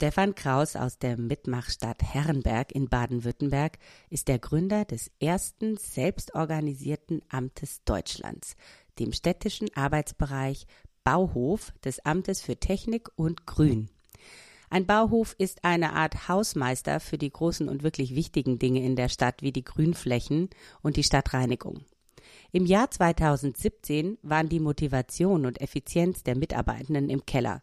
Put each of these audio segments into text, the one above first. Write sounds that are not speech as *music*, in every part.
Stefan Kraus aus der Mitmachstadt Herrenberg in Baden-Württemberg ist der Gründer des ersten selbstorganisierten Amtes Deutschlands, dem städtischen Arbeitsbereich Bauhof des Amtes für Technik und Grün. Ein Bauhof ist eine Art Hausmeister für die großen und wirklich wichtigen Dinge in der Stadt wie die Grünflächen und die Stadtreinigung. Im Jahr 2017 waren die Motivation und Effizienz der Mitarbeitenden im Keller.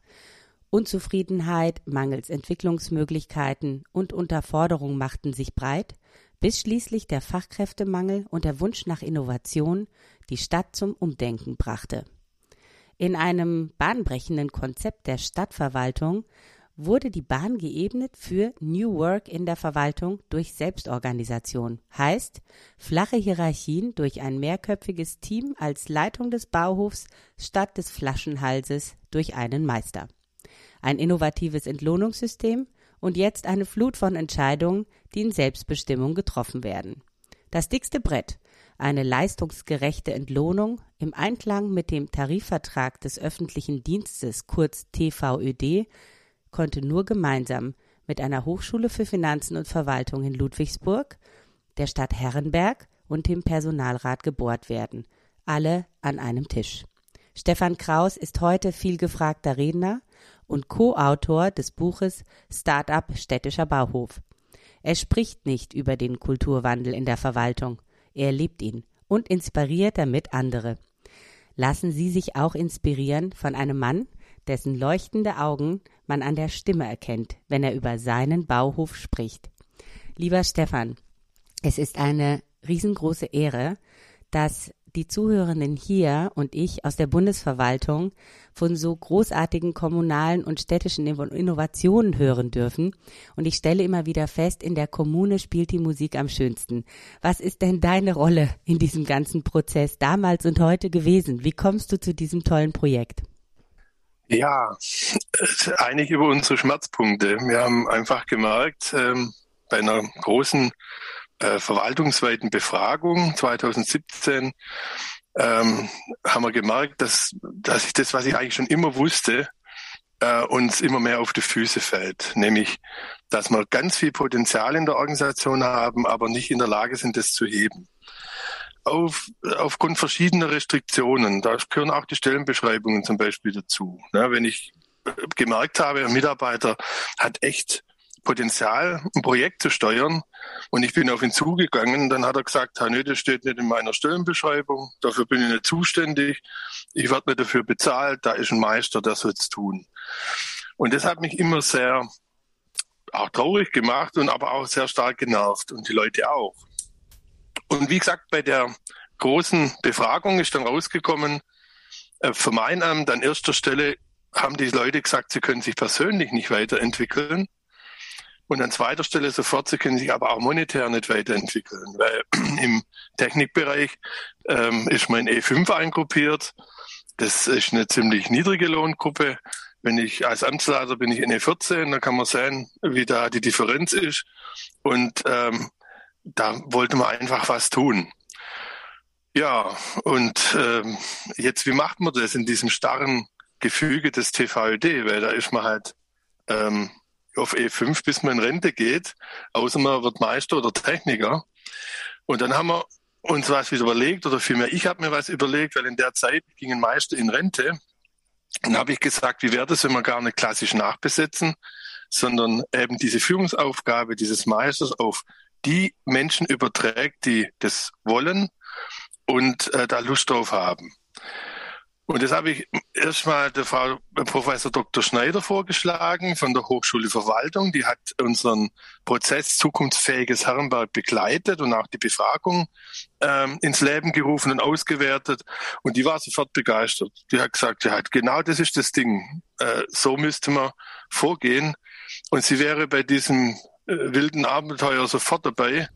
Unzufriedenheit, mangels Entwicklungsmöglichkeiten und Unterforderung machten sich breit, bis schließlich der Fachkräftemangel und der Wunsch nach Innovation die Stadt zum Umdenken brachte. In einem bahnbrechenden Konzept der Stadtverwaltung wurde die Bahn geebnet für New Work in der Verwaltung durch Selbstorganisation. Heißt, flache Hierarchien durch ein mehrköpfiges Team als Leitung des Bauhofs statt des Flaschenhalses durch einen Meister ein innovatives Entlohnungssystem und jetzt eine Flut von Entscheidungen, die in Selbstbestimmung getroffen werden. Das dickste Brett, eine leistungsgerechte Entlohnung im Einklang mit dem Tarifvertrag des öffentlichen Dienstes kurz TVÖD konnte nur gemeinsam mit einer Hochschule für Finanzen und Verwaltung in Ludwigsburg, der Stadt Herrenberg und dem Personalrat gebohrt werden, alle an einem Tisch. Stefan Kraus ist heute viel gefragter Redner und Co-Autor des Buches Startup städtischer Bauhof. Er spricht nicht über den Kulturwandel in der Verwaltung, er lebt ihn und inspiriert damit andere. Lassen Sie sich auch inspirieren von einem Mann, dessen leuchtende Augen man an der Stimme erkennt, wenn er über seinen Bauhof spricht. Lieber Stefan, es ist eine riesengroße Ehre, dass die Zuhörenden hier und ich aus der Bundesverwaltung von so großartigen kommunalen und städtischen Innovationen hören dürfen. Und ich stelle immer wieder fest, in der Kommune spielt die Musik am schönsten. Was ist denn deine Rolle in diesem ganzen Prozess damals und heute gewesen? Wie kommst du zu diesem tollen Projekt? Ja, *laughs* eigentlich über unsere Schmerzpunkte. Wir haben einfach gemerkt, ähm, bei einer großen äh, verwaltungsweiten Befragung 2017 ähm, haben wir gemerkt, dass, dass ich das, was ich eigentlich schon immer wusste, äh, uns immer mehr auf die Füße fällt. Nämlich, dass wir ganz viel Potenzial in der Organisation haben, aber nicht in der Lage sind, das zu heben. Auf, aufgrund verschiedener Restriktionen, da gehören auch die Stellenbeschreibungen zum Beispiel dazu. Ne, wenn ich gemerkt habe, ein Mitarbeiter hat echt Potenzial, ein Projekt zu steuern. Und ich bin auf ihn zugegangen. Dann hat er gesagt, nö, das steht nicht in meiner Stellenbeschreibung. Dafür bin ich nicht zuständig. Ich werde nicht dafür bezahlt. Da ist ein Meister, der soll es tun. Und das hat mich immer sehr auch traurig gemacht und aber auch sehr stark genervt und die Leute auch. Und wie gesagt, bei der großen Befragung ist dann rausgekommen, äh, für mein Amt an erster Stelle haben die Leute gesagt, sie können sich persönlich nicht weiterentwickeln. Und an zweiter Stelle sofort, sie können sich aber auch monetär nicht weiterentwickeln, weil *clears throat* im Technikbereich ähm, ist mein E5 eingruppiert. Das ist eine ziemlich niedrige Lohngruppe. Wenn ich als Amtsleiter bin ich in E14, da kann man sehen, wie da die Differenz ist. Und ähm, da wollte man einfach was tun. Ja, und ähm, jetzt, wie macht man das in diesem starren Gefüge des TVÖD? Weil da ist man halt ähm, auf E5, bis man in Rente geht, außer man wird Meister oder Techniker. Und dann haben wir uns was wieder überlegt, oder vielmehr ich habe mir was überlegt, weil in der Zeit ging ein Meister in Rente. Dann habe ich gesagt, wie wäre das, wenn wir gar nicht klassisch nachbesetzen, sondern eben diese Führungsaufgabe dieses Meisters auf die Menschen überträgt, die das wollen und äh, da Lust drauf haben. Und das habe ich erstmal der Frau Professor Dr. Schneider vorgeschlagen von der Hochschule Verwaltung. Die hat unseren Prozess zukunftsfähiges Herrenberg begleitet und auch die Befragung ähm, ins Leben gerufen und ausgewertet. Und die war sofort begeistert. Die hat gesagt, ja, genau das ist das Ding. Äh, so müsste man vorgehen. und sie wäre bei diesem äh, wilden Abenteuer sofort dabei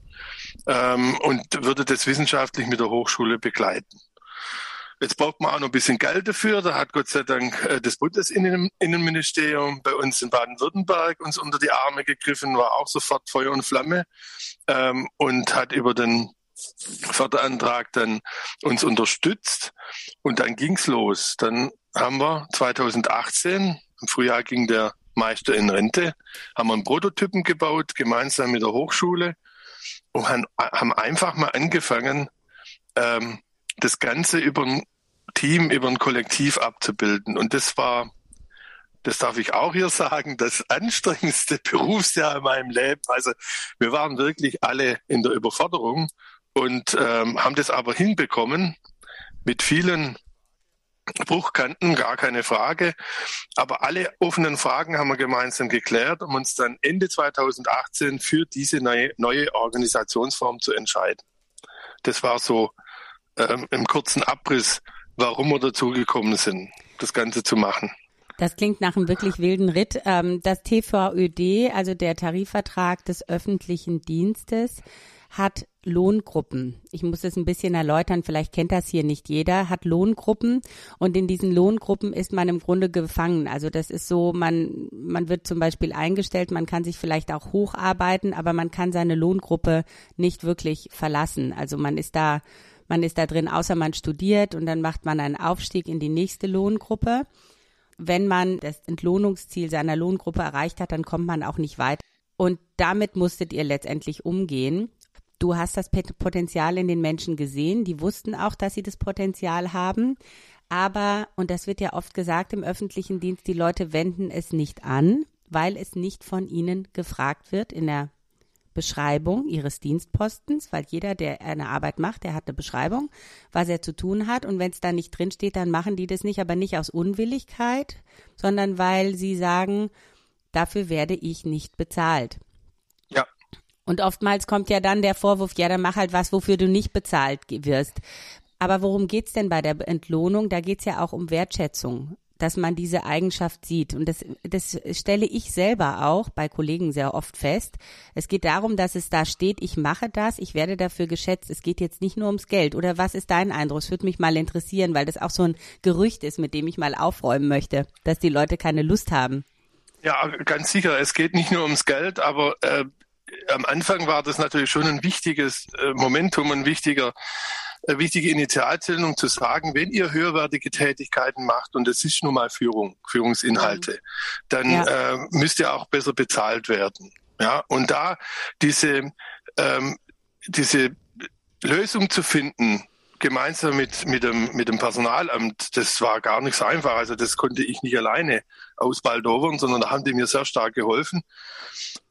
ähm, und würde das wissenschaftlich mit der Hochschule begleiten. Jetzt braucht man auch noch ein bisschen Geld dafür. Da hat Gott sei Dank äh, das Bundesinnenministerium bei uns in Baden-Württemberg uns unter die Arme gegriffen, war auch sofort Feuer und Flamme ähm, und hat über den Förderantrag dann uns unterstützt. Und dann ging's los. Dann haben wir 2018, im Frühjahr ging der Meister in Rente, haben wir einen Prototypen gebaut, gemeinsam mit der Hochschule und haben einfach mal angefangen, ähm, das Ganze über ein Team, über ein Kollektiv abzubilden. Und das war, das darf ich auch hier sagen, das anstrengendste *laughs* Berufsjahr in meinem Leben. Also wir waren wirklich alle in der Überforderung und ähm, haben das aber hinbekommen mit vielen Bruchkanten, gar keine Frage. Aber alle offenen Fragen haben wir gemeinsam geklärt, um uns dann Ende 2018 für diese neue, neue Organisationsform zu entscheiden. Das war so ähm, im kurzen Abriss, warum wir dazu gekommen sind, das Ganze zu machen. Das klingt nach einem wirklich wilden Ritt. Ähm, das TVÖD, also der Tarifvertrag des öffentlichen Dienstes, hat Lohngruppen. Ich muss es ein bisschen erläutern, vielleicht kennt das hier nicht jeder, hat Lohngruppen und in diesen Lohngruppen ist man im Grunde gefangen. Also das ist so, man, man wird zum Beispiel eingestellt, man kann sich vielleicht auch hocharbeiten, aber man kann seine Lohngruppe nicht wirklich verlassen. Also man ist da, man ist da drin, außer man studiert und dann macht man einen Aufstieg in die nächste Lohngruppe. Wenn man das Entlohnungsziel seiner Lohngruppe erreicht hat, dann kommt man auch nicht weiter. Und damit musstet ihr letztendlich umgehen. Du hast das Potenzial in den Menschen gesehen. Die wussten auch, dass sie das Potenzial haben. Aber, und das wird ja oft gesagt im öffentlichen Dienst, die Leute wenden es nicht an, weil es nicht von ihnen gefragt wird in der Beschreibung ihres Dienstpostens, weil jeder, der eine Arbeit macht, der hat eine Beschreibung, was er zu tun hat. Und wenn es da nicht drin steht, dann machen die das nicht, aber nicht aus Unwilligkeit, sondern weil sie sagen, dafür werde ich nicht bezahlt. Und oftmals kommt ja dann der Vorwurf, ja, dann mach halt was, wofür du nicht bezahlt wirst. Aber worum geht's denn bei der Entlohnung? Da geht's ja auch um Wertschätzung, dass man diese Eigenschaft sieht. Und das, das stelle ich selber auch bei Kollegen sehr oft fest. Es geht darum, dass es da steht, ich mache das, ich werde dafür geschätzt. Es geht jetzt nicht nur ums Geld. Oder was ist dein Eindruck? Es würde mich mal interessieren, weil das auch so ein Gerücht ist, mit dem ich mal aufräumen möchte, dass die Leute keine Lust haben. Ja, ganz sicher. Es geht nicht nur ums Geld, aber äh, am Anfang war das natürlich schon ein wichtiges äh, Momentum, ein wichtiger wichtige Initialzündung zu sagen, wenn ihr höherwertige Tätigkeiten macht und es ist nun mal Führung, Führungsinhalte, mhm. dann ja. äh, müsst ihr auch besser bezahlt werden. Ja, und da diese ähm, diese Lösung zu finden, gemeinsam mit, mit, dem, mit dem Personalamt, das war gar nicht so einfach. Also das konnte ich nicht alleine ausbaldowern, sondern da haben die mir sehr stark geholfen.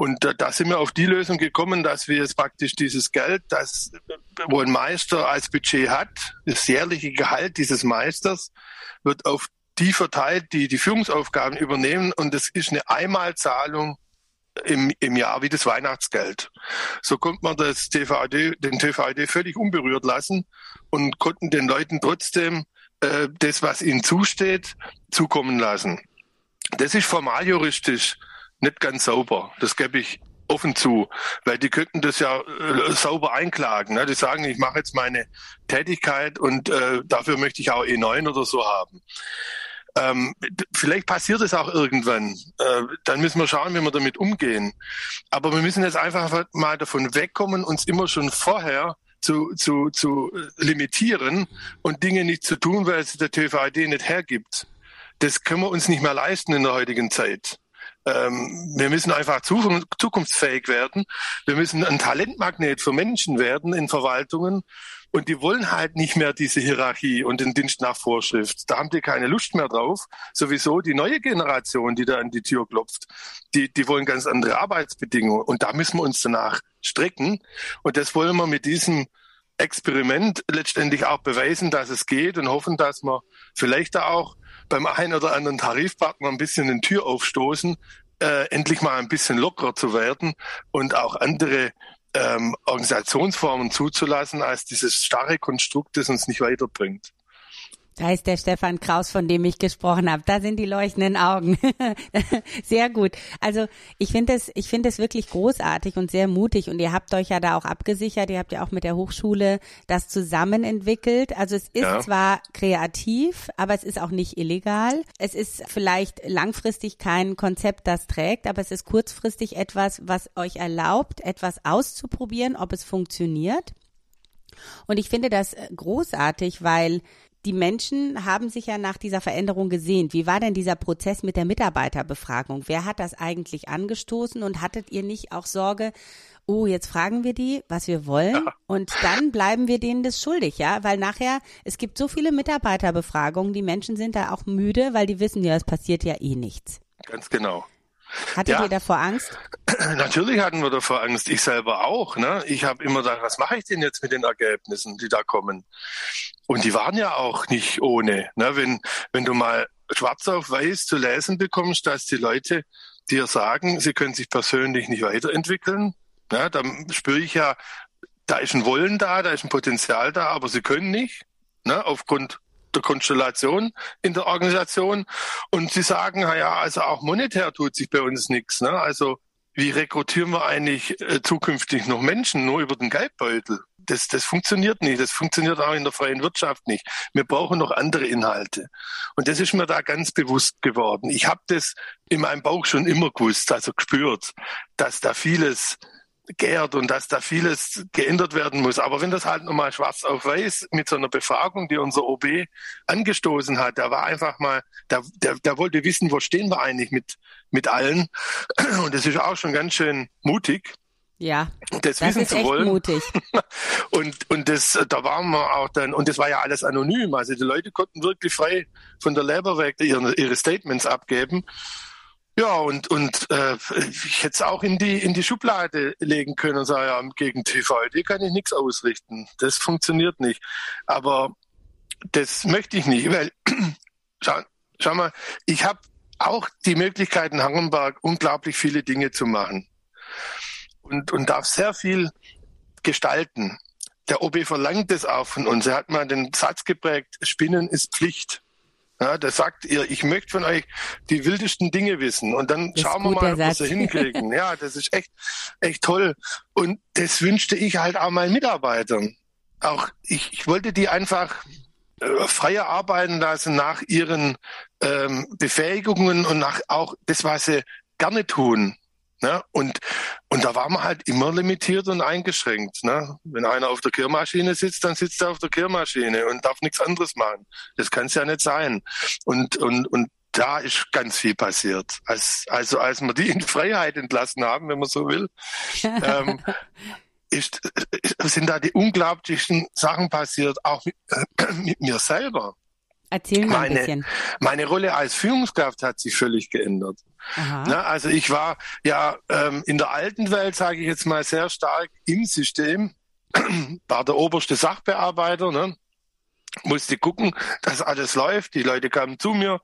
Und da, da sind wir auf die Lösung gekommen, dass wir jetzt praktisch dieses Geld, das, wo ein Meister als Budget hat, das jährliche Gehalt dieses Meisters, wird auf die verteilt, die die Führungsaufgaben übernehmen. Und das ist eine Einmalzahlung im, im Jahr wie das Weihnachtsgeld. So konnte man das TVAD, den TVAD völlig unberührt lassen und konnten den Leuten trotzdem äh, das, was ihnen zusteht, zukommen lassen. Das ist formal juristisch nicht ganz sauber. Das gebe ich offen zu, weil die könnten das ja äh, sauber einklagen. Ne? Die sagen, ich mache jetzt meine Tätigkeit und äh, dafür möchte ich auch E9 oder so haben. Ähm, vielleicht passiert es auch irgendwann. Äh, dann müssen wir schauen, wie wir damit umgehen. Aber wir müssen jetzt einfach mal davon wegkommen, uns immer schon vorher zu, zu, zu limitieren und Dinge nicht zu tun, weil es der TVAD nicht hergibt. Das können wir uns nicht mehr leisten in der heutigen Zeit. Ähm, wir müssen einfach zukunftsfähig werden. Wir müssen ein Talentmagnet für Menschen werden in Verwaltungen. Und die wollen halt nicht mehr diese Hierarchie und den Dienst nach Vorschrift. Da haben die keine Lust mehr drauf. Sowieso die neue Generation, die da an die Tür klopft, die, die wollen ganz andere Arbeitsbedingungen. Und da müssen wir uns danach strecken. Und das wollen wir mit diesem Experiment letztendlich auch beweisen, dass es geht und hoffen, dass wir vielleicht da auch beim einen oder anderen Tarifpartner ein bisschen den Tür aufstoßen, äh, endlich mal ein bisschen lockerer zu werden und auch andere ähm, Organisationsformen zuzulassen, als dieses starre Konstrukt, das uns nicht weiterbringt. Da ist der Stefan Kraus, von dem ich gesprochen habe. Da sind die leuchtenden Augen. *laughs* sehr gut. Also ich finde es, ich finde es wirklich großartig und sehr mutig. Und ihr habt euch ja da auch abgesichert. Ihr habt ja auch mit der Hochschule das zusammen entwickelt. Also es ist ja. zwar kreativ, aber es ist auch nicht illegal. Es ist vielleicht langfristig kein Konzept, das trägt, aber es ist kurzfristig etwas, was euch erlaubt, etwas auszuprobieren, ob es funktioniert. Und ich finde das großartig, weil die Menschen haben sich ja nach dieser Veränderung gesehnt. Wie war denn dieser Prozess mit der Mitarbeiterbefragung? Wer hat das eigentlich angestoßen und hattet ihr nicht auch Sorge, oh, jetzt fragen wir die, was wir wollen und dann bleiben wir denen das schuldig, ja? Weil nachher, es gibt so viele Mitarbeiterbefragungen, die Menschen sind da auch müde, weil die wissen ja, es passiert ja eh nichts. Ganz genau. Hattet ja, ihr davor Angst? *clears throat* Natürlich hatten wir davor Angst. Ich selber auch. Ne? Ich habe immer gedacht, was mache ich denn jetzt mit den Ergebnissen, die da kommen? Und die waren ja auch nicht ohne. Ne? Wenn, wenn du mal schwarz auf weiß zu lesen bekommst, dass die Leute dir sagen, sie können sich persönlich nicht weiterentwickeln, ne? dann spüre ich ja, da ist ein Wollen da, da ist ein Potenzial da, aber sie können nicht, ne? aufgrund der Konstellation in der Organisation. Und sie sagen, ja, also auch monetär tut sich bei uns nichts. Ne? Also wie rekrutieren wir eigentlich äh, zukünftig noch Menschen nur über den Geldbeutel? Das, das funktioniert nicht. Das funktioniert auch in der freien Wirtschaft nicht. Wir brauchen noch andere Inhalte. Und das ist mir da ganz bewusst geworden. Ich habe das in meinem Bauch schon immer gewusst, also gespürt, dass da vieles gärt und dass da vieles geändert werden muss. Aber wenn das halt nochmal schwarz auf weiß mit so einer Befragung, die unser OB angestoßen hat, der war einfach mal, der, der, der wollte wissen, wo stehen wir eigentlich mit, mit allen. Und das ist auch schon ganz schön mutig. Ja, das, das wissen ist zu echt wollen. mutig. *laughs* und, und das, da waren wir auch dann, und das war ja alles anonym. Also die Leute konnten wirklich frei von der Leber weg ihre, ihre Statements abgeben. Ja, und, und äh, ich hätte es auch in die, in die Schublade legen können und sagen, ja, gegen TVD kann ich nichts ausrichten. Das funktioniert nicht. Aber das möchte ich nicht, weil, *clears throat* schau, schau mal, ich habe auch die Möglichkeit in Hangenberg unglaublich viele Dinge zu machen und, und darf sehr viel gestalten. Der OB verlangt das auch von uns. Er hat mal den Satz geprägt, Spinnen ist Pflicht. Ja, da sagt ihr, ich möchte von euch die wildesten Dinge wissen und dann das schauen wir mal, ob wir sie hinkriegen. *laughs* Ja, das ist echt, echt toll. Und das wünschte ich halt auch meinen Mitarbeitern. Auch ich, ich wollte die einfach äh, freier arbeiten lassen nach ihren ähm, Befähigungen und nach auch das, was sie gerne tun. Ne? Und, und da war man halt immer limitiert und eingeschränkt. Ne? Wenn einer auf der Kehrmaschine sitzt, dann sitzt er auf der Kehrmaschine und darf nichts anderes machen. Das kann es ja nicht sein. Und, und, und da ist ganz viel passiert. Als, also als wir die in Freiheit entlassen haben, wenn man so will, ähm, *laughs* ist, sind da die unglaublichsten Sachen passiert, auch mit, äh, mit mir selber. Erzähl mal meine, ein bisschen. Meine Rolle als Führungskraft hat sich völlig geändert. Na, also ich war ja ähm, in der alten Welt, sage ich jetzt mal, sehr stark im System, *clears throat* war der oberste Sachbearbeiter, ne? musste gucken, dass alles läuft. Die Leute kamen zu mir,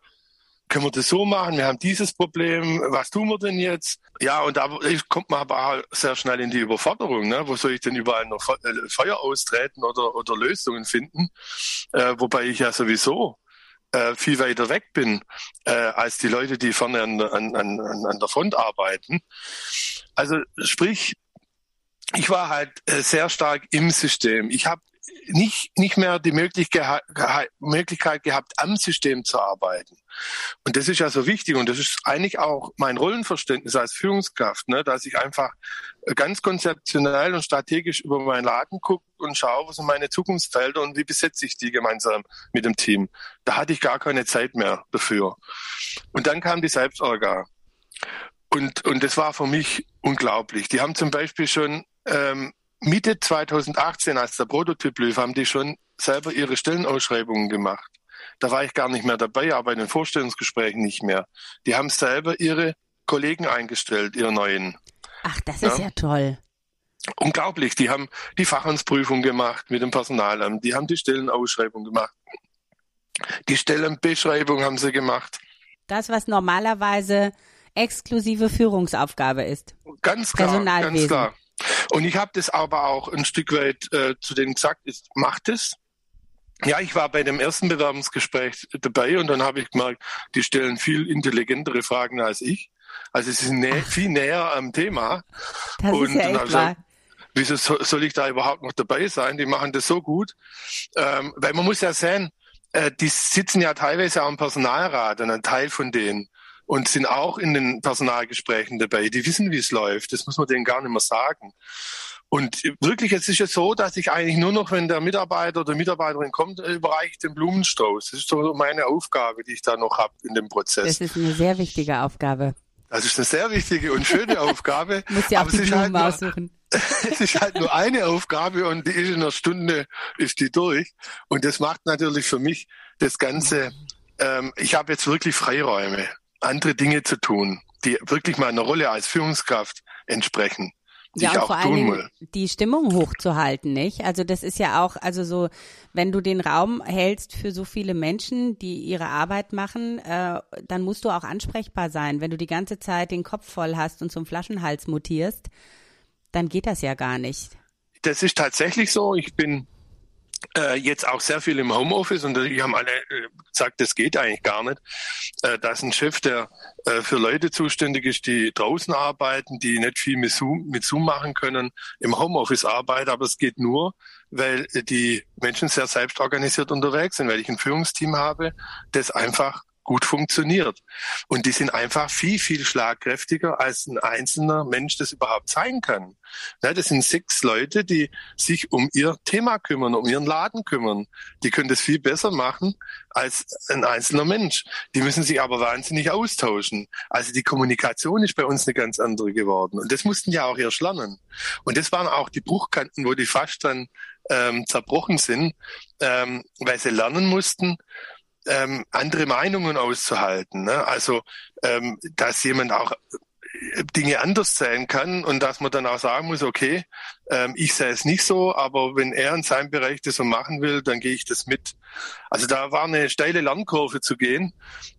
können wir das so machen? Wir haben dieses Problem. Was tun wir denn jetzt? Ja, und da kommt man aber sehr schnell in die Überforderung. Ne? Wo soll ich denn überall noch äh, Feuer austreten oder, oder Lösungen finden? Äh, wobei ich ja sowieso äh, viel weiter weg bin äh, als die Leute, die vorne an, an, an, an der Front arbeiten. Also sprich, ich war halt äh, sehr stark im System. Ich habe nicht, nicht mehr die Möglichkeit, Möglichkeit gehabt, am System zu arbeiten. Und das ist ja so wichtig und das ist eigentlich auch mein Rollenverständnis als Führungskraft, ne, dass ich einfach ganz konzeptionell und strategisch über meinen Laden gucke und schaue, was sind meine Zukunftsfelder und wie besetze ich die gemeinsam mit dem Team. Da hatte ich gar keine Zeit mehr dafür. Und dann kam die Selbstorga. Und, und das war für mich unglaublich. Die haben zum Beispiel schon ähm, Mitte 2018, als der Prototyp lief, haben die schon selber ihre Stellenausschreibungen gemacht. Da war ich gar nicht mehr dabei, aber in den Vorstellungsgesprächen nicht mehr. Die haben selber ihre Kollegen eingestellt, ihre neuen. Ach, das ist ja, ja toll. Unglaublich. Die haben die Fachamtsprüfung gemacht mit dem Personalamt. Die haben die Stellenausschreibung gemacht. Die Stellenbeschreibung haben sie gemacht. Das, was normalerweise exklusive Führungsaufgabe ist. Ganz klar, ganz klar. Und ich habe das aber auch ein Stück weit äh, zu denen gesagt, ist, macht es. Ja, ich war bei dem ersten Bewerbungsgespräch dabei und dann habe ich gemerkt, die stellen viel intelligentere Fragen als ich. Also sie sind nä viel näher am Thema. Das und ist ja echt wahr. wieso soll ich da überhaupt noch dabei sein? Die machen das so gut. Ähm, weil man muss ja sehen, äh, die sitzen ja teilweise auch im Personalrat und ein Teil von denen und sind auch in den Personalgesprächen dabei. Die wissen, wie es läuft. Das muss man denen gar nicht mehr sagen. Und wirklich, es ist ja so, dass ich eigentlich nur noch, wenn der Mitarbeiter oder Mitarbeiterin kommt, äh, überreiche ich den Blumenstoß. Das ist so meine Aufgabe, die ich da noch habe in dem Prozess. Das ist eine sehr wichtige Aufgabe. Das ist eine sehr wichtige und schöne *laughs* Aufgabe. Muss ja auch die Blumen halt aussuchen. *laughs* es ist halt nur eine Aufgabe und die ist in einer Stunde ist die durch. Und das macht natürlich für mich das Ganze, ähm, ich habe jetzt wirklich Freiräume, andere Dinge zu tun, die wirklich meiner Rolle als Führungskraft entsprechen ja, und vor allen Dingen die Stimmung hochzuhalten, nicht? Also das ist ja auch, also so, wenn du den Raum hältst für so viele Menschen, die ihre Arbeit machen, äh, dann musst du auch ansprechbar sein. Wenn du die ganze Zeit den Kopf voll hast und zum Flaschenhals mutierst, dann geht das ja gar nicht. Das ist tatsächlich so. Ich bin jetzt auch sehr viel im Homeoffice und die haben alle äh, gesagt, das geht eigentlich gar nicht. Äh, da ist ein Chef, der äh, für Leute zuständig ist, die draußen arbeiten, die nicht viel mit Zoom, mit Zoom machen können, im Homeoffice arbeiten, aber es geht nur, weil die Menschen sehr selbstorganisiert unterwegs sind, weil ich ein Führungsteam habe, das einfach gut funktioniert. Und die sind einfach viel, viel schlagkräftiger, als ein einzelner Mensch das überhaupt sein kann. das sind sechs Leute, die sich um ihr Thema kümmern, um ihren Laden kümmern. Die können das viel besser machen als ein einzelner Mensch. Die müssen sich aber wahnsinnig austauschen. Also die Kommunikation ist bei uns eine ganz andere geworden. Und das mussten ja auch erst lernen. Und das waren auch die Bruchkanten, wo die fast dann ähm, zerbrochen sind, ähm, weil sie lernen mussten, ähm, andere Meinungen auszuhalten. Ne? Also, ähm, dass jemand auch äh, Dinge anders sehen kann und dass man dann auch sagen muss, okay, ähm, ich sehe es nicht so, aber wenn er in seinem Bereich das so machen will, dann gehe ich das mit. Also da war eine steile Lernkurve zu gehen.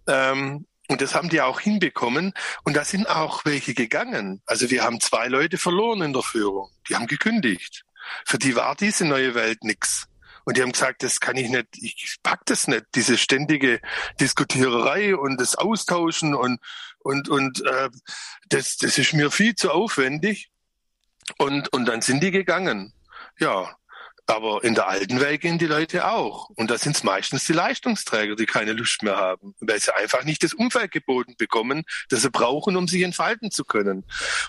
Ähm, und das haben die auch hinbekommen. Und da sind auch welche gegangen. Also wir haben zwei Leute verloren in der Führung. Die haben gekündigt. Für die war diese neue Welt nix. Und die haben gesagt, das kann ich nicht, ich pack das nicht, diese ständige Diskutiererei und das Austauschen und und und äh, das das ist mir viel zu aufwendig. Und und dann sind die gegangen. Ja, aber in der alten Welt gehen die Leute auch. Und da sind es meistens die Leistungsträger, die keine Lust mehr haben, weil sie einfach nicht das Umfeld geboten bekommen, das sie brauchen, um sich entfalten zu können.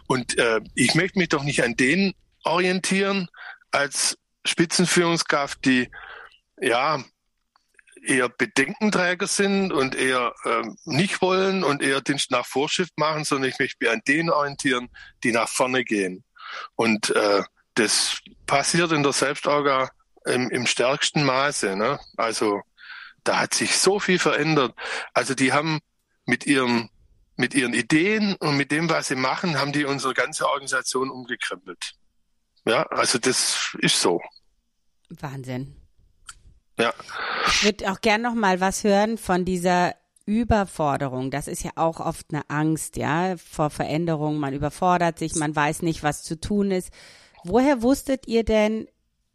Und äh, ich möchte mich doch nicht an denen orientieren als Spitzenführungskraft, die ja eher Bedenkenträger sind und eher ähm, nicht wollen und eher Dienst nach Vorschrift machen, sondern ich möchte mich an denen orientieren, die nach vorne gehen. Und äh, das passiert in der Selbstorga im, im stärksten Maße. Ne? Also da hat sich so viel verändert. Also die haben mit ihren mit ihren Ideen und mit dem, was sie machen, haben die unsere ganze Organisation umgekrempelt. Ja, also das ist so. Wahnsinn. Ja. Ich würde auch gern noch mal was hören von dieser Überforderung. Das ist ja auch oft eine Angst, ja, vor Veränderungen. Man überfordert sich, man weiß nicht, was zu tun ist. Woher wusstet ihr denn,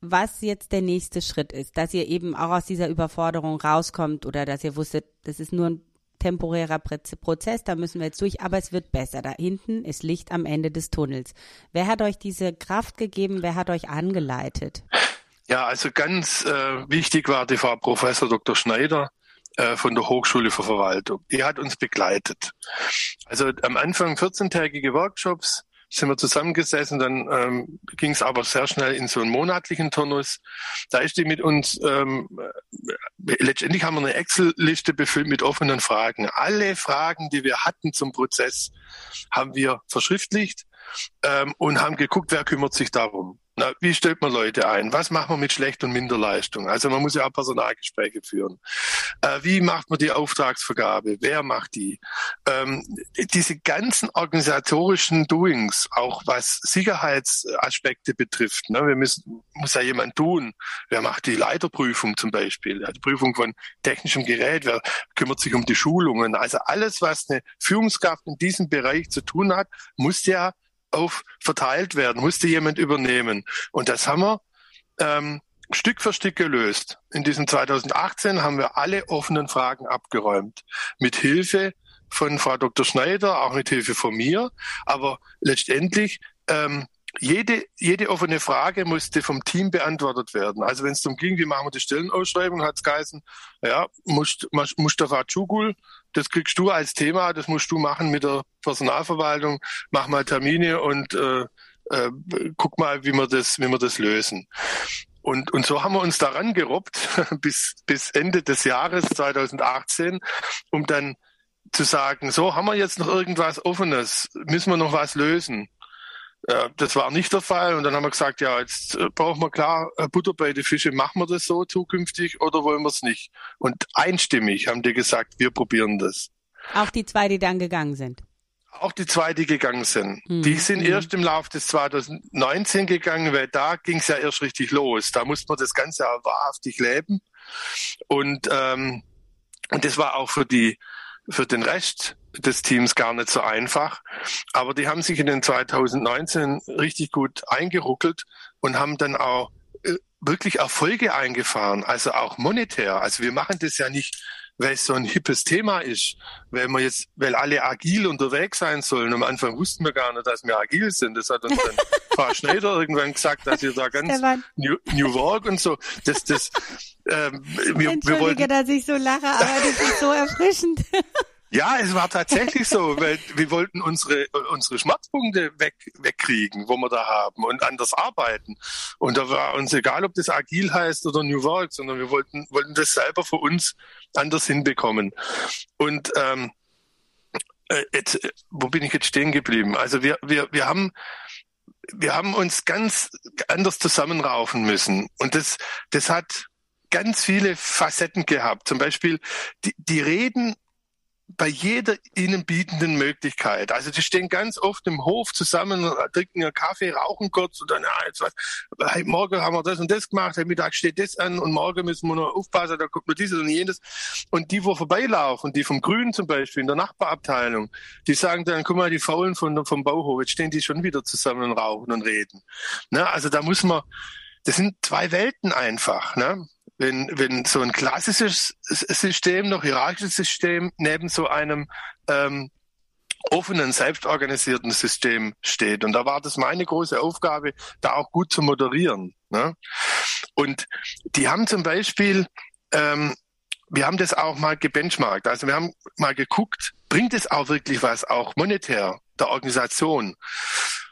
was jetzt der nächste Schritt ist? Dass ihr eben auch aus dieser Überforderung rauskommt oder dass ihr wusstet, das ist nur ein temporärer Prozess, da müssen wir jetzt durch, aber es wird besser. Da hinten ist Licht am Ende des Tunnels. Wer hat euch diese Kraft gegeben? Wer hat euch angeleitet? Ja, also ganz äh, wichtig war die Frau Professor Dr. Schneider äh, von der Hochschule für Verwaltung. Die hat uns begleitet. Also am Anfang 14-tägige Workshops, sind wir zusammengesessen, dann ähm, ging es aber sehr schnell in so einen monatlichen Turnus. Da ist die mit uns, ähm, letztendlich haben wir eine Excel-Liste befüllt mit offenen Fragen. Alle Fragen, die wir hatten zum Prozess, haben wir verschriftlicht ähm, und haben geguckt, wer kümmert sich darum. Na, wie stellt man Leute ein? Was macht man mit Schlecht- und Minderleistung? Also man muss ja auch Personalgespräche führen. Äh, wie macht man die Auftragsvergabe? Wer macht die? Ähm, diese ganzen organisatorischen Doings, auch was Sicherheitsaspekte betrifft. Ne? Wir müssen, muss ja jemand tun. Wer macht die Leiterprüfung zum Beispiel? Ja, die Prüfung von technischem Gerät? Wer kümmert sich um die Schulungen? Also alles, was eine Führungskraft in diesem Bereich zu tun hat, muss ja auf verteilt werden, musste jemand übernehmen. Und das haben wir ähm, Stück für Stück gelöst. In diesem 2018 haben wir alle offenen Fragen abgeräumt. Mit Hilfe von Frau Dr. Schneider, auch mit Hilfe von mir. Aber letztendlich ähm, jede, jede offene Frage musste vom Team beantwortet werden. Also wenn es darum ging, wie machen wir die Stellenausschreibung, hat es geheißen, ja, Mustafa Çugul, das kriegst du als Thema, das musst du machen mit der Personalverwaltung, mach mal Termine und äh, äh, guck mal, wie wir das, wie wir das lösen. Und, und so haben wir uns daran gerobbt *laughs* bis, bis Ende des Jahres 2018, um dann zu sagen, so haben wir jetzt noch irgendwas Offenes, müssen wir noch was lösen. Ja, das war nicht der Fall. Und dann haben wir gesagt, ja, jetzt äh, brauchen wir klar äh, Butter bei den Fische. Machen wir das so zukünftig oder wollen wir es nicht? Und einstimmig haben die gesagt, wir probieren das. Auch die zwei, die dann gegangen sind. Auch die zwei, die gegangen sind. Mhm. Die sind mhm. erst im Laufe des 2019 gegangen, weil da ging es ja erst richtig los. Da musste man das Ganze auch wahrhaftig leben. Und, ähm, und das war auch für die, für den Rest des Teams gar nicht so einfach. Aber die haben sich in den 2019 richtig gut eingeruckelt und haben dann auch äh, wirklich Erfolge eingefahren, also auch monetär. Also wir machen das ja nicht, weil es so ein hippes Thema ist, weil wir jetzt, weil alle agil unterwegs sein sollen. Am Anfang wussten wir gar nicht, dass wir agil sind. Das hat uns dann *laughs* Frau Schneider irgendwann gesagt, dass wir da ganz New, New Work und so. Das, das, ähm, wir, Entschuldige, wir wollten, dass ich so lache, aber das ist so erfrischend. *laughs* Ja, es war tatsächlich so, weil wir wollten unsere, unsere Schmerzpunkte weg, wegkriegen, wo wir da haben und anders arbeiten. Und da war uns egal, ob das agil heißt oder New Work, sondern wir wollten, wollten das selber für uns anders hinbekommen. Und ähm, äh, jetzt, wo bin ich jetzt stehen geblieben? Also wir, wir, wir haben wir haben uns ganz anders zusammenraufen müssen. Und das, das hat ganz viele Facetten gehabt. Zum Beispiel, die, die reden bei jeder ihnen bietenden Möglichkeit. Also die stehen ganz oft im Hof zusammen, trinken ihren Kaffee, rauchen kurz und dann, ja, jetzt was, hey, morgen haben wir das und das gemacht, heute Mittag steht das an und morgen müssen wir noch aufpassen, da kommt noch dieses und jenes. Und die, wo vorbeilaufen, die vom Grünen zum Beispiel in der Nachbarabteilung, die sagen dann, guck mal, die Faulen von, vom Bauhof, jetzt stehen die schon wieder zusammen und rauchen und reden. Ne? Also da muss man, das sind zwei Welten einfach. Ne? Wenn, wenn so ein klassisches System, noch hierarchisches System neben so einem ähm, offenen, selbstorganisierten System steht. Und da war das meine große Aufgabe, da auch gut zu moderieren. Ne? Und die haben zum Beispiel, ähm, wir haben das auch mal gebenchmarkt. Also wir haben mal geguckt, bringt es auch wirklich was, auch monetär der Organisation?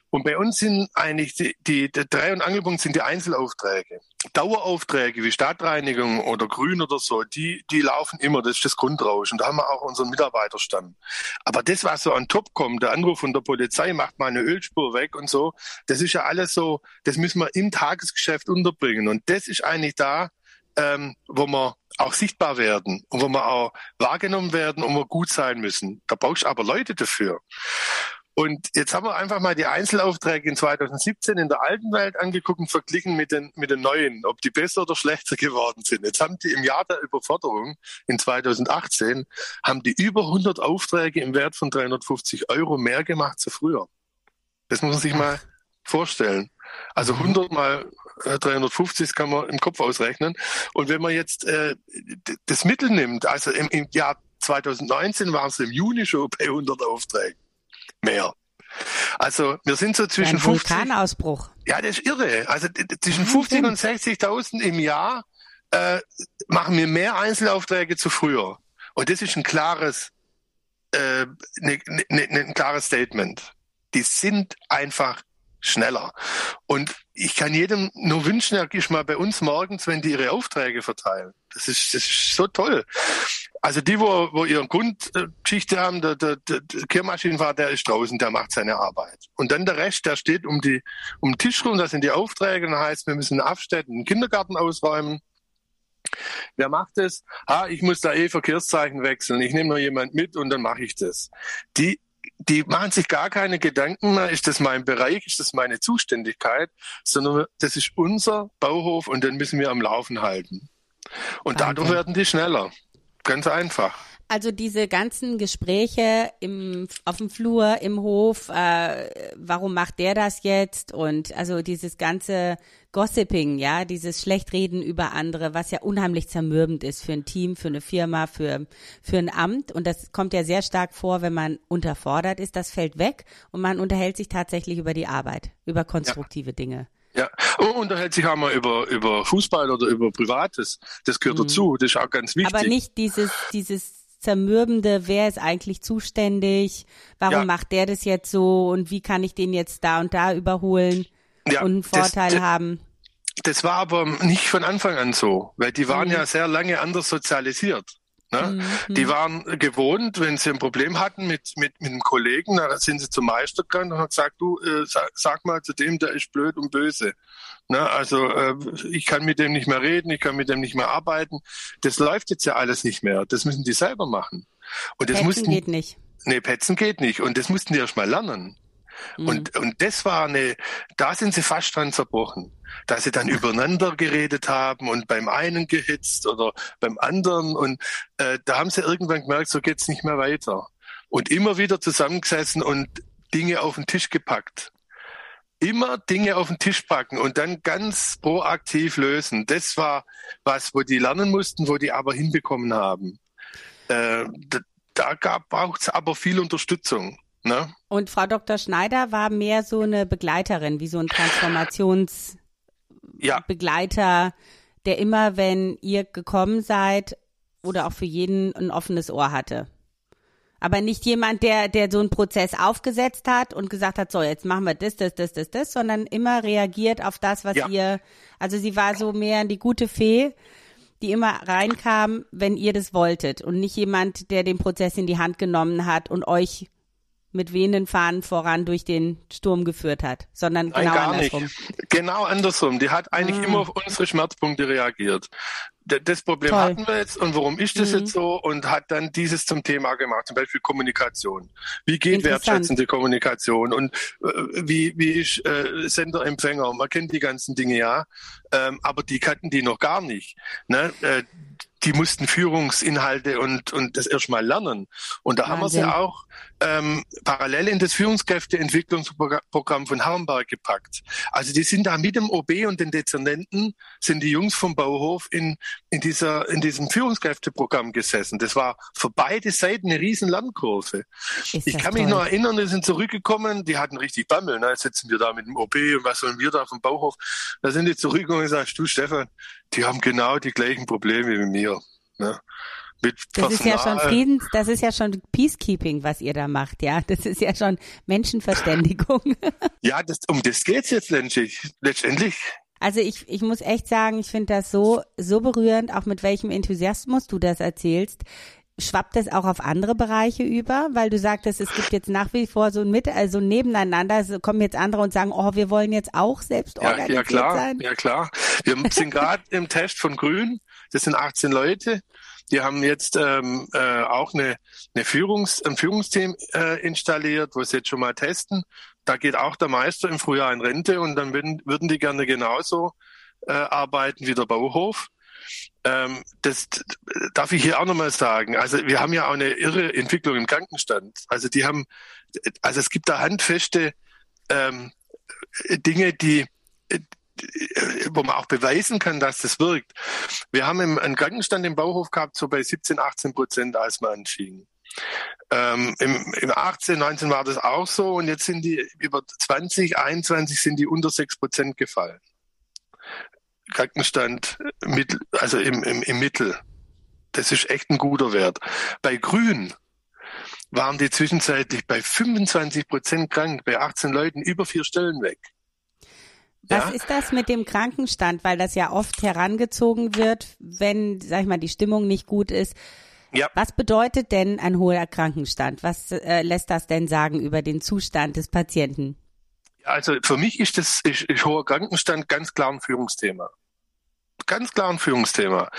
Und bei uns sind eigentlich die, die, der Dreh- und Angelpunkt sind die Einzelaufträge. Daueraufträge wie Stadtreinigung oder Grün oder so, die, die laufen immer, das ist das Grundrauschen. Da haben wir auch unseren Mitarbeiterstamm. Aber das, was so an top kommt, der Anruf von der Polizei macht mal eine Ölspur weg und so, das ist ja alles so, das müssen wir im Tagesgeschäft unterbringen. Und das ist eigentlich da, ähm, wo wir auch sichtbar werden und wo wir auch wahrgenommen werden und wir gut sein müssen. Da brauchst du aber Leute dafür. Und jetzt haben wir einfach mal die Einzelaufträge in 2017 in der alten Welt angeguckt und verglichen mit den, mit den neuen, ob die besser oder schlechter *laughs* geworden sind. Jetzt haben die im Jahr der Überforderung in 2018, haben die über 100 Aufträge im Wert von 350 Euro mehr gemacht zu früher. Das muss man sich mal vorstellen. Also 100 mal 350 äh, kann man im Kopf ausrechnen. Und wenn man jetzt äh, das Mittel nimmt, also im, im Jahr 2019 waren es im Juni schon bei 100 Aufträgen mehr. Also wir sind so zwischen Ein 50. Vulkanausbruch. Ja, das ist irre. Also zwischen 50 und 60.000 im Jahr äh, machen wir mehr Einzelaufträge zu früher. Und das ist ein klares, äh, ne, ne, ne, ein klares Statement. Die sind einfach schneller. Und ich kann jedem nur wünschen, er ist mal bei uns morgens, wenn die ihre Aufträge verteilen. Das ist, das ist so toll. Also die, wo, wo ihren Grundgeschichte haben, der, der, der Kehrmaschinenfahrer, der ist draußen, der macht seine Arbeit. Und dann der Rest, der steht um, die, um den Tisch rum, das sind die Aufträge, dann heißt, wir müssen Afstätten, einen Kindergarten ausräumen. Wer macht das? Ha, ich muss da eh Verkehrszeichen wechseln. Ich nehme noch jemand mit und dann mache ich das. Die die machen sich gar keine Gedanken mehr, ist das mein Bereich, ist das meine Zuständigkeit, sondern das ist unser Bauhof und den müssen wir am Laufen halten. Und dadurch werden die schneller. Ganz einfach. Also diese ganzen Gespräche im, auf dem Flur, im Hof, äh, warum macht der das jetzt? Und also dieses ganze Gossiping, ja, dieses Schlechtreden über andere, was ja unheimlich zermürbend ist für ein Team, für eine Firma, für, für ein Amt. Und das kommt ja sehr stark vor, wenn man unterfordert ist. Das fällt weg und man unterhält sich tatsächlich über die Arbeit, über konstruktive ja. Dinge. Ja, und unterhält sich auch mal über, über Fußball oder über Privates. Das gehört mhm. dazu, das ist auch ganz wichtig. Aber nicht dieses, dieses zermürbende, wer ist eigentlich zuständig, warum ja. macht der das jetzt so und wie kann ich den jetzt da und da überholen ja, und einen Vorteil das, haben. Das war aber nicht von Anfang an so, weil die waren mhm. ja sehr lange anders sozialisiert. Ne? Mhm. Die waren gewohnt, wenn sie ein Problem hatten mit, mit, mit einem Kollegen, dann sind sie zum Meister gegangen und haben gesagt, du, äh, sag, sag, mal zu dem, der ist blöd und böse. Ne? Also äh, ich kann mit dem nicht mehr reden, ich kann mit dem nicht mehr arbeiten. Das läuft jetzt ja alles nicht mehr. Das müssen die selber machen. Und das Petzen mussten, geht nicht. Nee, Petzen geht nicht. Und das mussten die erst mal lernen. Mhm. Und, und das war eine, da sind sie fast dran zerbrochen, dass sie dann übereinander geredet haben und beim einen gehitzt oder beim anderen. Und äh, da haben sie irgendwann gemerkt, so geht's nicht mehr weiter. Und immer wieder zusammengesessen und Dinge auf den Tisch gepackt. Immer Dinge auf den Tisch packen und dann ganz proaktiv lösen. Das war was, wo die lernen mussten, wo die aber hinbekommen haben. Äh, da, da braucht es aber viel Unterstützung. Ne? Und Frau Dr. Schneider war mehr so eine Begleiterin, wie so ein Transformationsbegleiter, ja. der immer, wenn ihr gekommen seid oder auch für jeden ein offenes Ohr hatte. Aber nicht jemand, der, der so einen Prozess aufgesetzt hat und gesagt hat, so, jetzt machen wir das, das, das, das, das, sondern immer reagiert auf das, was ja. ihr, also sie war so mehr die gute Fee, die immer reinkam, wenn ihr das wolltet und nicht jemand, der den Prozess in die Hand genommen hat und euch mit wehenden Fahnen voran durch den Sturm geführt hat, sondern Nein, genau andersrum. Nicht. Genau andersrum. Die hat eigentlich ah. immer auf unsere Schmerzpunkte reagiert. Das Problem Toll. hatten wir jetzt und warum ist das mhm. jetzt so und hat dann dieses zum Thema gemacht, zum Beispiel Kommunikation. Wie geht wertschätzende Kommunikation und äh, wie, wie ist äh, Sender-Empfänger? Man kennt die ganzen Dinge ja, ähm, aber die kannten die noch gar nicht. Ne? Äh, die mussten Führungsinhalte und, und das erstmal lernen. Und da Wahnsinn. haben wir sie auch ähm, parallel in das Führungskräfteentwicklungsprogramm von Herrenberg gepackt. Also die sind da mit dem OB und den Dezernenten, sind die Jungs vom Bauhof in, in, dieser, in diesem Führungskräfteprogramm gesessen. Das war für beide Seiten eine riesen Lernkurve. Ich kann toll. mich noch erinnern, die sind zurückgekommen, die hatten richtig Bammel. Ne? Jetzt sitzen wir da mit dem OB und was sollen wir da vom Bauhof? Da sind die zurückgekommen und gesagt, du Stefan, die haben genau die gleichen Probleme wie mir. Ne? Mit das Personal. ist ja schon Friedens, das ist ja schon Peacekeeping, was ihr da macht, ja. Das ist ja schon Menschenverständigung. *laughs* ja, das, um das geht's jetzt letztendlich. letztendlich. Also ich, ich muss echt sagen, ich finde das so, so berührend, auch mit welchem Enthusiasmus du das erzählst. Schwappt das auch auf andere Bereiche über? Weil du sagtest, es gibt jetzt nach wie vor so ein mit, also nebeneinander, also kommen jetzt andere und sagen, oh, wir wollen jetzt auch selbst organisiert ja, ja, klar, sein. Ja, klar. Wir sind *laughs* gerade im Test von Grün. Das sind 18 Leute. Die haben jetzt ähm, äh, auch eine, eine Führungs-, ein Führungsteam äh, installiert, wo sie jetzt schon mal testen. Da geht auch der Meister im Frühjahr in Rente und dann würden, würden die gerne genauso äh, arbeiten wie der Bauhof. Ähm, das darf ich hier auch nochmal sagen. Also wir haben ja auch eine irre Entwicklung im Krankenstand. Also die haben, also es gibt da handfeste ähm, Dinge, die wo man auch beweisen kann, dass das wirkt. Wir haben einen Krankenstand im Bauhof gehabt, so bei 17, 18 Prozent, als man anfing. Ähm, im, Im 18, 19 war das auch so und jetzt sind die über 20, 21 sind die unter 6 Prozent gefallen. Krankenstand mit, also im, im, im Mittel. Das ist echt ein guter Wert. Bei Grün waren die zwischenzeitlich bei 25 Prozent krank, bei 18 Leuten über vier Stellen weg. Was ja? ist das mit dem Krankenstand? Weil das ja oft herangezogen wird, wenn, sag ich mal, die Stimmung nicht gut ist. Ja. Was bedeutet denn ein hoher Krankenstand? Was äh, lässt das denn sagen über den Zustand des Patienten? Also für mich ist das ist, ist hoher Krankenstand ganz klar ein Führungsthema ganz klar ein Führungsthema.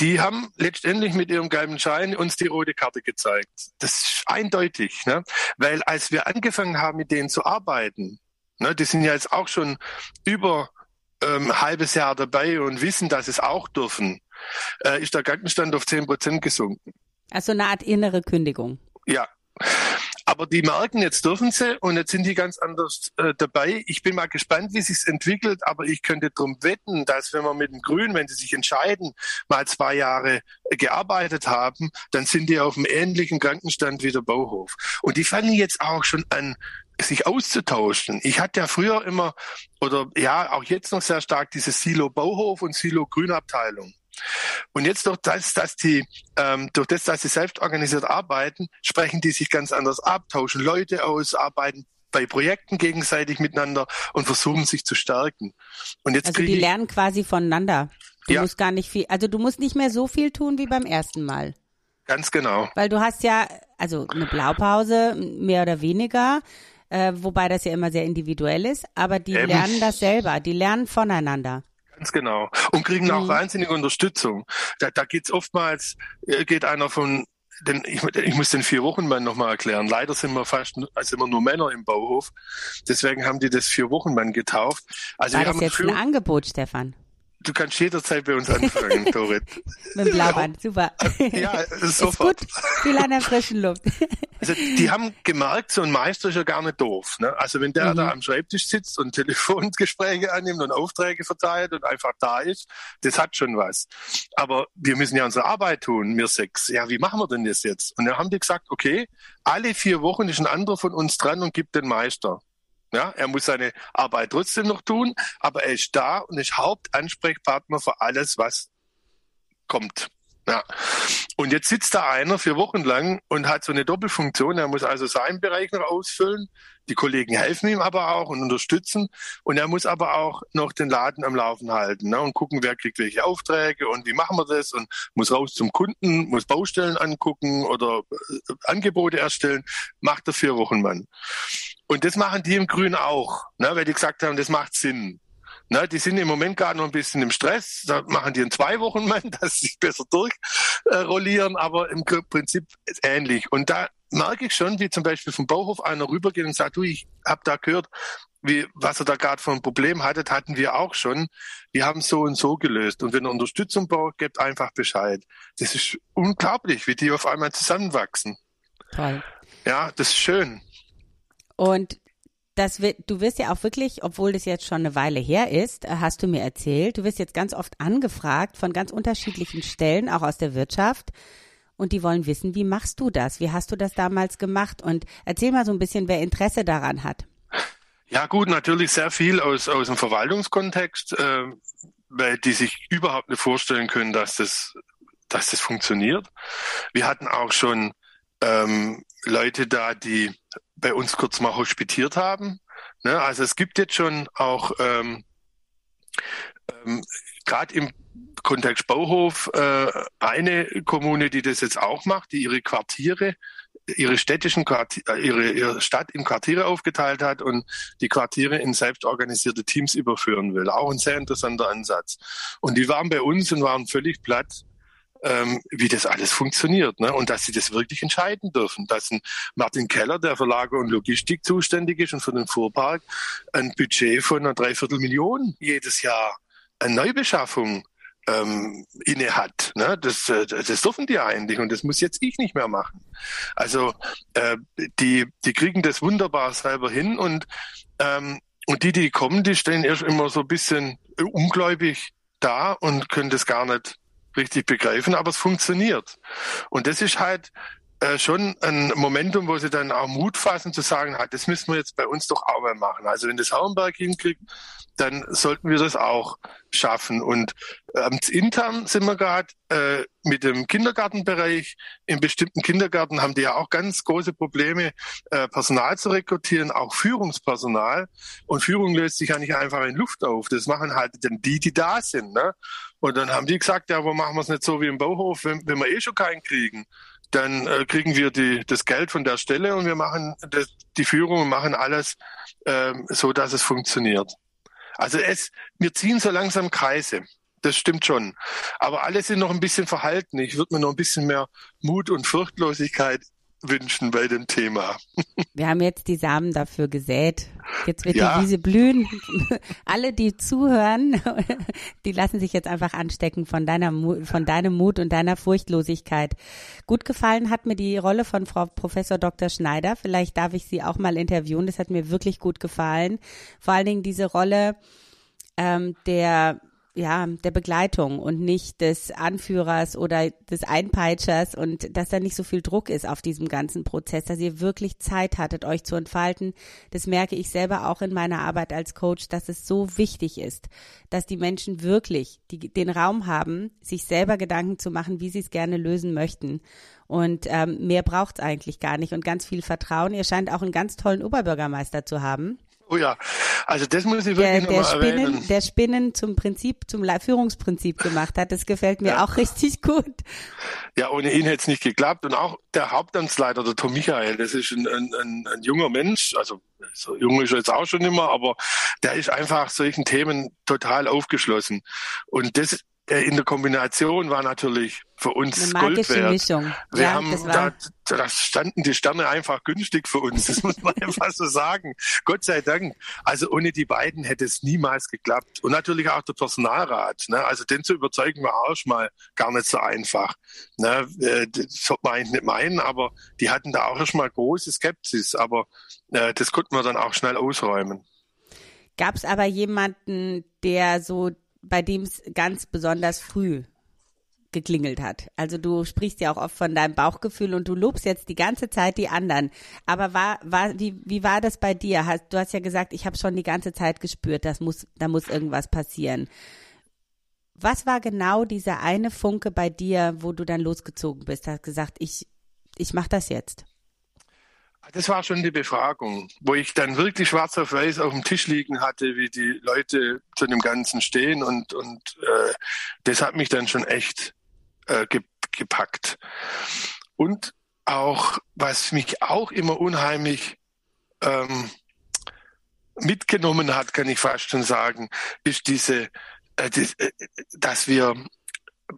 Die haben letztendlich mit ihrem gelben Schein uns die rote Karte gezeigt. Das ist eindeutig, ne? weil als wir angefangen haben, mit denen zu arbeiten, ne, die sind ja jetzt auch schon über ähm, ein halbes Jahr dabei und wissen, dass es auch dürfen, äh, ist der Krankenstand auf 10 Prozent gesunken. Also eine Art innere Kündigung. Ja. Aber die merken, jetzt dürfen sie und jetzt sind die ganz anders äh, dabei. Ich bin mal gespannt, wie sich's entwickelt, aber ich könnte drum wetten, dass wenn wir mit den Grünen, wenn sie sich entscheiden, mal zwei Jahre gearbeitet haben, dann sind die auf einem ähnlichen Krankenstand wie der Bauhof. Und die fangen jetzt auch schon an, sich auszutauschen. Ich hatte ja früher immer, oder ja, auch jetzt noch sehr stark diese Silo Bauhof und Silo Grünabteilung. Und jetzt durch das, dass die, ähm, durch das, dass sie selbst organisiert arbeiten, sprechen die sich ganz anders ab, tauschen Leute aus, arbeiten bei Projekten gegenseitig miteinander und versuchen sich zu stärken. Und jetzt also die lernen quasi voneinander. Du ja. musst gar nicht viel, also du musst nicht mehr so viel tun wie beim ersten Mal. Ganz genau. Weil du hast ja, also eine Blaupause, mehr oder weniger, äh, wobei das ja immer sehr individuell ist, aber die Eben. lernen das selber, die lernen voneinander. Ganz genau. Und kriegen auch mhm. wahnsinnige Unterstützung. Da, da geht's oftmals, äh, geht einer von denn ich, ich muss den vier Wochen Mann nochmal erklären. Leider sind wir fast also immer nur Männer im Bauhof. Deswegen haben die das vier Wochen Mann getauft. Also War wir das haben jetzt ein Angebot, Stefan? Du kannst jederzeit bei uns anfangen, *laughs* Dorit. Mit dem Blauband, super. Ja, *laughs* sofort. Ist gut, viel an der frischen Luft. *laughs* Also die haben gemerkt, so ein Meister ist ja gar nicht doof. Ne? Also wenn der mhm. da am Schreibtisch sitzt und Telefongespräche annimmt und Aufträge verteilt und einfach da ist, das hat schon was. Aber wir müssen ja unsere Arbeit tun, wir sechs. Ja, wie machen wir denn das jetzt? Und dann haben die gesagt, okay, alle vier Wochen ist ein anderer von uns dran und gibt den Meister. Ja, er muss seine Arbeit trotzdem noch tun, aber er ist da und ist Hauptansprechpartner für alles, was kommt. Ja. Und jetzt sitzt da einer vier Wochen lang und hat so eine Doppelfunktion. Er muss also seinen Bereich noch ausfüllen. Die Kollegen helfen ihm aber auch und unterstützen. Und er muss aber auch noch den Laden am Laufen halten ne? und gucken, wer kriegt welche Aufträge und wie machen wir das und muss raus zum Kunden, muss Baustellen angucken oder äh, Angebote erstellen. Macht der vier Wochen Mann. Und das machen die im Grün auch, ne? weil die gesagt haben, das macht Sinn. Na, die sind im Moment gerade noch ein bisschen im Stress. Da machen die in zwei Wochen mal, *laughs* dass sie sich besser durchrollieren, aber im Prinzip ähnlich. Und da merke ich schon, wie zum Beispiel vom Bauhof einer rübergeht und sagt, du, ich habe da gehört, wie, was er da gerade für ein Problem hattet, hatten wir auch schon. Wir haben so und so gelöst. Und wenn ihr Unterstützung braucht, gebt einfach Bescheid. Das ist unglaublich, wie die auf einmal zusammenwachsen. Toll. Ja, das ist schön. Und das wird, du wirst ja auch wirklich, obwohl das jetzt schon eine Weile her ist, äh, hast du mir erzählt, du wirst jetzt ganz oft angefragt von ganz unterschiedlichen Stellen, auch aus der Wirtschaft. Und die wollen wissen, wie machst du das? Wie hast du das damals gemacht? Und erzähl mal so ein bisschen, wer Interesse daran hat. Ja gut, natürlich sehr viel aus, aus dem Verwaltungskontext, äh, weil die sich überhaupt nicht vorstellen können, dass das, dass das funktioniert. Wir hatten auch schon ähm, Leute da, die bei uns kurz mal hospitiert haben. Ne? Also es gibt jetzt schon auch ähm, ähm, gerade im Kontext Bauhof äh, eine Kommune, die das jetzt auch macht, die ihre Quartiere, ihre städtischen Quartiere, äh, ihre, ihre Stadt in Quartiere aufgeteilt hat und die Quartiere in selbstorganisierte Teams überführen will. Auch ein sehr interessanter Ansatz. Und die waren bei uns und waren völlig platt, ähm, wie das alles funktioniert ne? und dass sie das wirklich entscheiden dürfen. Dass ein Martin Keller, der für Lager und Logistik zuständig ist und für den Fuhrpark, ein Budget von einer Dreiviertelmillion jedes Jahr eine Neubeschaffung ähm, inne hat. Ne? Das, äh, das dürfen die eigentlich und das muss jetzt ich nicht mehr machen. Also äh, die, die kriegen das wunderbar selber hin und, ähm, und die, die kommen, die stehen erst immer so ein bisschen ungläubig da und können das gar nicht richtig begreifen, aber es funktioniert. Und das ist halt äh, schon ein Momentum, wo sie dann auch Mut fassen zu sagen, ah, das müssen wir jetzt bei uns doch auch mal machen. Also wenn das Hauenberg hinkriegt, dann sollten wir das auch schaffen. Und ähm, intern sind wir gerade äh, mit dem Kindergartenbereich. In bestimmten Kindergärten haben die ja auch ganz große Probleme, äh, Personal zu rekrutieren, auch Führungspersonal. Und Führung löst sich ja nicht einfach in Luft auf. Das machen halt dann die, die da sind. Ne? Und dann haben die gesagt, ja, aber machen wir es nicht so wie im Bauhof, wenn, wenn wir eh schon keinen kriegen dann äh, kriegen wir die, das Geld von der Stelle und wir machen das, die Führung und machen alles ähm, so, dass es funktioniert. Also es, wir ziehen so langsam Kreise. Das stimmt schon. Aber alle sind noch ein bisschen verhalten. Ich würde mir noch ein bisschen mehr Mut und Furchtlosigkeit wünschen bei dem Thema. Wir haben jetzt die Samen dafür gesät. Jetzt wird ja. die Wiese blühen. *laughs* Alle, die zuhören, *laughs* die lassen sich jetzt einfach anstecken von deiner, von deinem Mut und deiner Furchtlosigkeit. Gut gefallen hat mir die Rolle von Frau Professor Dr. Schneider. Vielleicht darf ich sie auch mal interviewen. Das hat mir wirklich gut gefallen. Vor allen Dingen diese Rolle ähm, der ja, der Begleitung und nicht des Anführers oder des Einpeitschers und dass da nicht so viel Druck ist auf diesem ganzen Prozess, dass ihr wirklich Zeit hattet, euch zu entfalten. Das merke ich selber auch in meiner Arbeit als Coach, dass es so wichtig ist, dass die Menschen wirklich die, den Raum haben, sich selber Gedanken zu machen, wie sie es gerne lösen möchten. Und ähm, mehr braucht es eigentlich gar nicht und ganz viel Vertrauen. Ihr scheint auch einen ganz tollen Oberbürgermeister zu haben. Oh ja, also das muss ich wirklich der, der Spinnen, erwähnen. Der Spinnen zum Prinzip, zum Führungsprinzip gemacht hat, das gefällt mir ja. auch richtig gut. Ja, ohne ihn hätte es nicht geklappt. Und auch der Hauptamtsleiter, der Tom Michael, das ist ein, ein, ein, ein junger Mensch, also so jung ist er jetzt auch schon immer, aber der ist einfach solchen Themen total aufgeschlossen. Und das in der Kombination war natürlich für uns Eine Gold wert. Mischung. Wir ja, haben da, da standen die Sterne einfach günstig für uns. Das muss man *laughs* einfach so sagen. Gott sei Dank. Also ohne die beiden hätte es niemals geklappt. Und natürlich auch der Personalrat. Ne? Also den zu überzeugen war auch schon mal gar nicht so einfach. Ne? Äh, das sollte man eigentlich nicht meinen, aber die hatten da auch schon mal große Skepsis. Aber äh, das konnten wir dann auch schnell ausräumen. Gab es aber jemanden, der so bei dem es ganz besonders früh geklingelt hat. Also du sprichst ja auch oft von deinem Bauchgefühl und du lobst jetzt die ganze Zeit die anderen. Aber war, war, wie, wie war das bei dir? Du hast ja gesagt, ich habe schon die ganze Zeit gespürt, das muss, da muss irgendwas passieren. Was war genau dieser eine Funke bei dir, wo du dann losgezogen bist? Hast gesagt, ich, ich mache das jetzt. Das war schon die Befragung, wo ich dann wirklich schwarz auf weiß auf dem Tisch liegen hatte, wie die Leute zu dem Ganzen stehen und, und äh, das hat mich dann schon echt äh, ge gepackt. Und auch, was mich auch immer unheimlich ähm, mitgenommen hat, kann ich fast schon sagen, ist diese, äh, die, äh, dass wir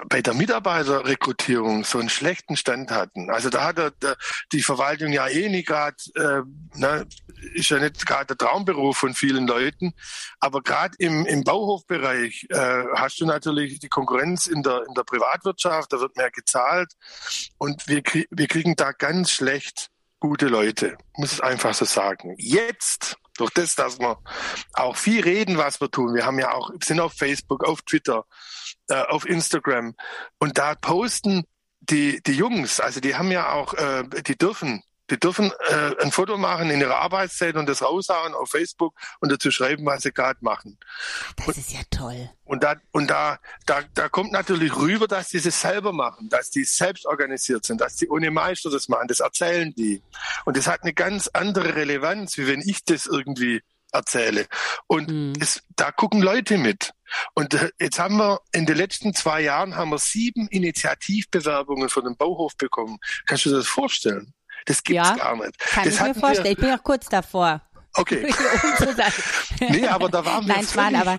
bei der Mitarbeiterrekrutierung so einen schlechten Stand hatten. Also da hat er, der, die Verwaltung ja eh nicht gerade, äh, ne, ist ja nicht gerade der Traumberuf von vielen Leuten, aber gerade im, im Bauhofbereich äh, hast du natürlich die Konkurrenz in der, in der Privatwirtschaft, da wird mehr gezahlt und wir, wir kriegen da ganz schlecht gute Leute, muss es einfach so sagen. Jetzt durch das, dass wir auch viel reden, was wir tun. Wir haben ja auch, sind auf Facebook, auf Twitter, äh, auf Instagram und da posten die, die Jungs, also die haben ja auch, äh, die dürfen, die dürfen äh, ein Foto machen in ihrer Arbeitszeit und das raushauen auf Facebook und dazu schreiben, was sie gerade machen. Das und, ist ja toll. Und da, und da, da, da kommt natürlich rüber, dass die es selber machen, dass die selbst organisiert sind, dass die ohne Meister das machen, das erzählen die. Und das hat eine ganz andere Relevanz, wie wenn ich das irgendwie erzähle. Und mhm. es, da gucken Leute mit. Und äh, jetzt haben wir in den letzten zwei Jahren haben wir sieben Initiativbewerbungen von dem Bauhof bekommen. Kannst du dir das vorstellen? Das gibt's ja, gar nicht. Kann das ich mir vorstellen. Wir, ich bin auch kurz davor. Okay. *laughs* nee, aber da waren wir Nein, völlig, Schwan, aber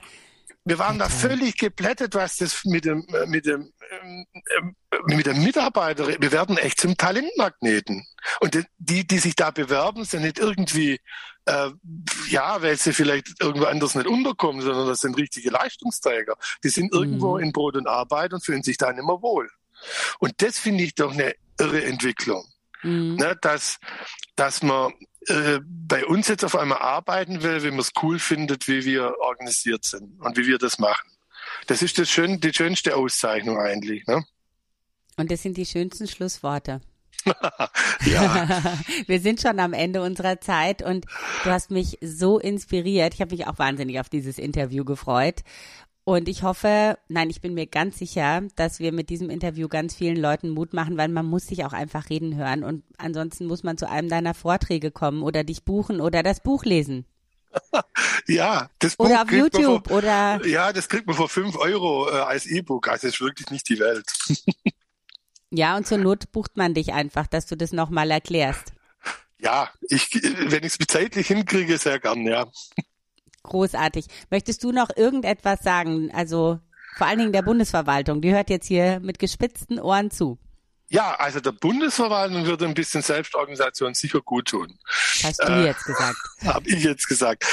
wir waren da völlig geplättet, was das mit dem, äh, mit dem, ähm, äh, mit dem Mitarbeiter, wir werden echt zum Talentmagneten. Und die, die sich da bewerben, sind nicht irgendwie äh, ja, weil sie vielleicht irgendwo anders nicht unterkommen, sondern das sind richtige Leistungsträger. Die sind mhm. irgendwo in Brot und Arbeit und fühlen sich da nicht mehr wohl. Und das finde ich doch eine irre Entwicklung. Mhm. Ne, dass, dass man äh, bei uns jetzt auf einmal arbeiten will, wenn man es cool findet, wie wir organisiert sind und wie wir das machen. Das ist das schön, die schönste Auszeichnung eigentlich. Ne? Und das sind die schönsten Schlussworte. *laughs* ja. *laughs* Wir sind schon am Ende unserer Zeit und du hast mich so inspiriert. Ich habe mich auch wahnsinnig auf dieses Interview gefreut. Und ich hoffe, nein, ich bin mir ganz sicher, dass wir mit diesem Interview ganz vielen Leuten Mut machen, weil man muss sich auch einfach reden hören. Und ansonsten muss man zu einem deiner Vorträge kommen oder dich buchen oder das Buch lesen. *laughs* ja, das Buch Oder auf YouTube vor, oder. Ja, das kriegt man für fünf Euro äh, als E-Book. Also ist wirklich nicht die Welt. *laughs* Ja, und zur Not bucht man dich einfach, dass du das nochmal erklärst. Ja, ich, wenn ich es zeitlich hinkriege, sehr gern, ja. Großartig. Möchtest du noch irgendetwas sagen? Also vor allen Dingen der Bundesverwaltung, die hört jetzt hier mit gespitzten Ohren zu. Ja, also der Bundesverwaltung würde ein bisschen Selbstorganisation sicher gut tun. Hast du äh, jetzt gesagt. *laughs* Habe ich jetzt gesagt.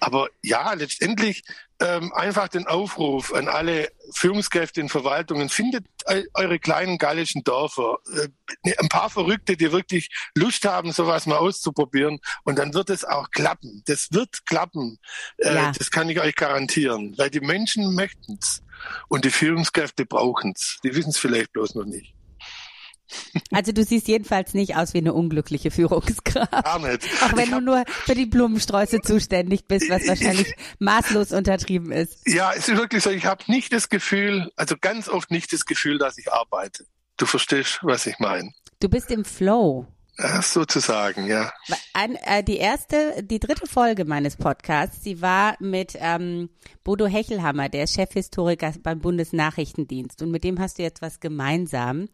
Aber ja, letztendlich ähm, einfach den Aufruf an alle Führungskräfte in Verwaltungen, findet eure kleinen gallischen Dörfer, äh, ein paar Verrückte, die wirklich Lust haben, sowas mal auszuprobieren und dann wird es auch klappen. Das wird klappen. Äh, ja. Das kann ich euch garantieren, weil die Menschen möchten es und die Führungskräfte brauchen es. Die wissen es vielleicht bloß noch nicht. Also du siehst jedenfalls nicht aus wie eine unglückliche Führungskraft. Gar nicht. Auch wenn du nur für die Blumensträuße zuständig bist, was wahrscheinlich maßlos untertrieben ist. Ja, es ist wirklich so, ich habe nicht das Gefühl, also ganz oft nicht das Gefühl, dass ich arbeite. Du verstehst, was ich meine. Du bist im Flow. Ja, sozusagen, ja. Ein, äh, die erste, die dritte Folge meines Podcasts, die war mit ähm, Bodo Hechelhammer, der ist Chefhistoriker beim Bundesnachrichtendienst. Und mit dem hast du jetzt was gemeinsam.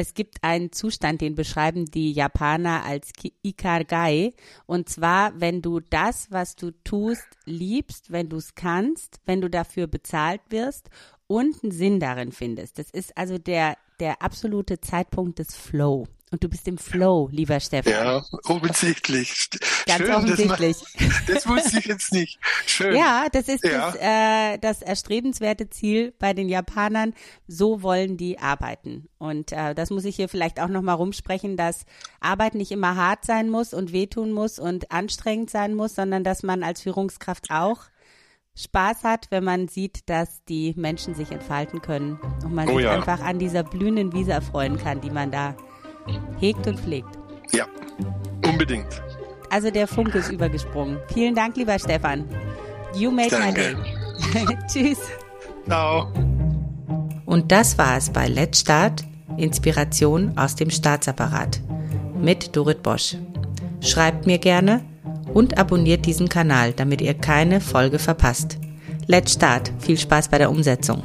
Es gibt einen Zustand, den beschreiben die Japaner als Ikargai. Und zwar, wenn du das, was du tust, liebst, wenn du es kannst, wenn du dafür bezahlt wirst und einen Sinn darin findest. Das ist also der, der absolute Zeitpunkt des Flow. Und du bist im Flow, lieber Stefan. Ja, offensichtlich. Ganz Schön, offensichtlich. Das, *laughs* das, wusste ich jetzt nicht. Schön. Ja, das ist ja. Das, äh, das erstrebenswerte Ziel bei den Japanern. So wollen die arbeiten. Und äh, das muss ich hier vielleicht auch nochmal rumsprechen, dass Arbeit nicht immer hart sein muss und wehtun muss und anstrengend sein muss, sondern dass man als Führungskraft auch Spaß hat, wenn man sieht, dass die Menschen sich entfalten können und man oh, sich ja. einfach an dieser blühenden Wiese erfreuen kann, die man da hegt und pflegt. Ja, unbedingt. Also der Funke ist übergesprungen. Vielen Dank, lieber Stefan. You made Danke. my day. *laughs* Tschüss. Ciao. Und das war es bei Let's Start, Inspiration aus dem Staatsapparat mit Dorit Bosch. Schreibt mir gerne und abonniert diesen Kanal, damit ihr keine Folge verpasst. Let's Start. Viel Spaß bei der Umsetzung.